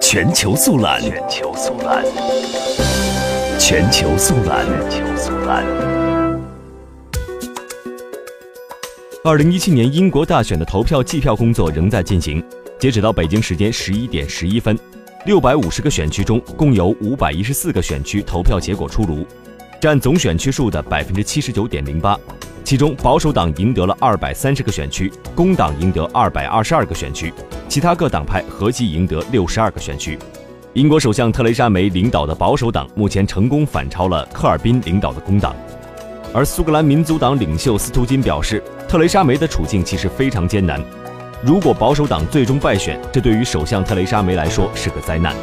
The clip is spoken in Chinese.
全球速览，全球速览，全球速览，全球速览。二零一七年英国大选的投票计票工作仍在进行，截止到北京时间十一点十一分，六百五十个选区中共有五百一十四个选区投票结果出炉，占总选区数的百分之七十九点零八。其中，保守党赢得了二百三十个选区，工党赢得二百二十二个选区，其他各党派合计赢得六十二个选区。英国首相特蕾莎梅领导的保守党目前成功反超了科尔宾领导的工党，而苏格兰民族党领袖斯图金表示，特蕾莎梅的处境其实非常艰难。如果保守党最终败选，这对于首相特蕾莎梅来说是个灾难。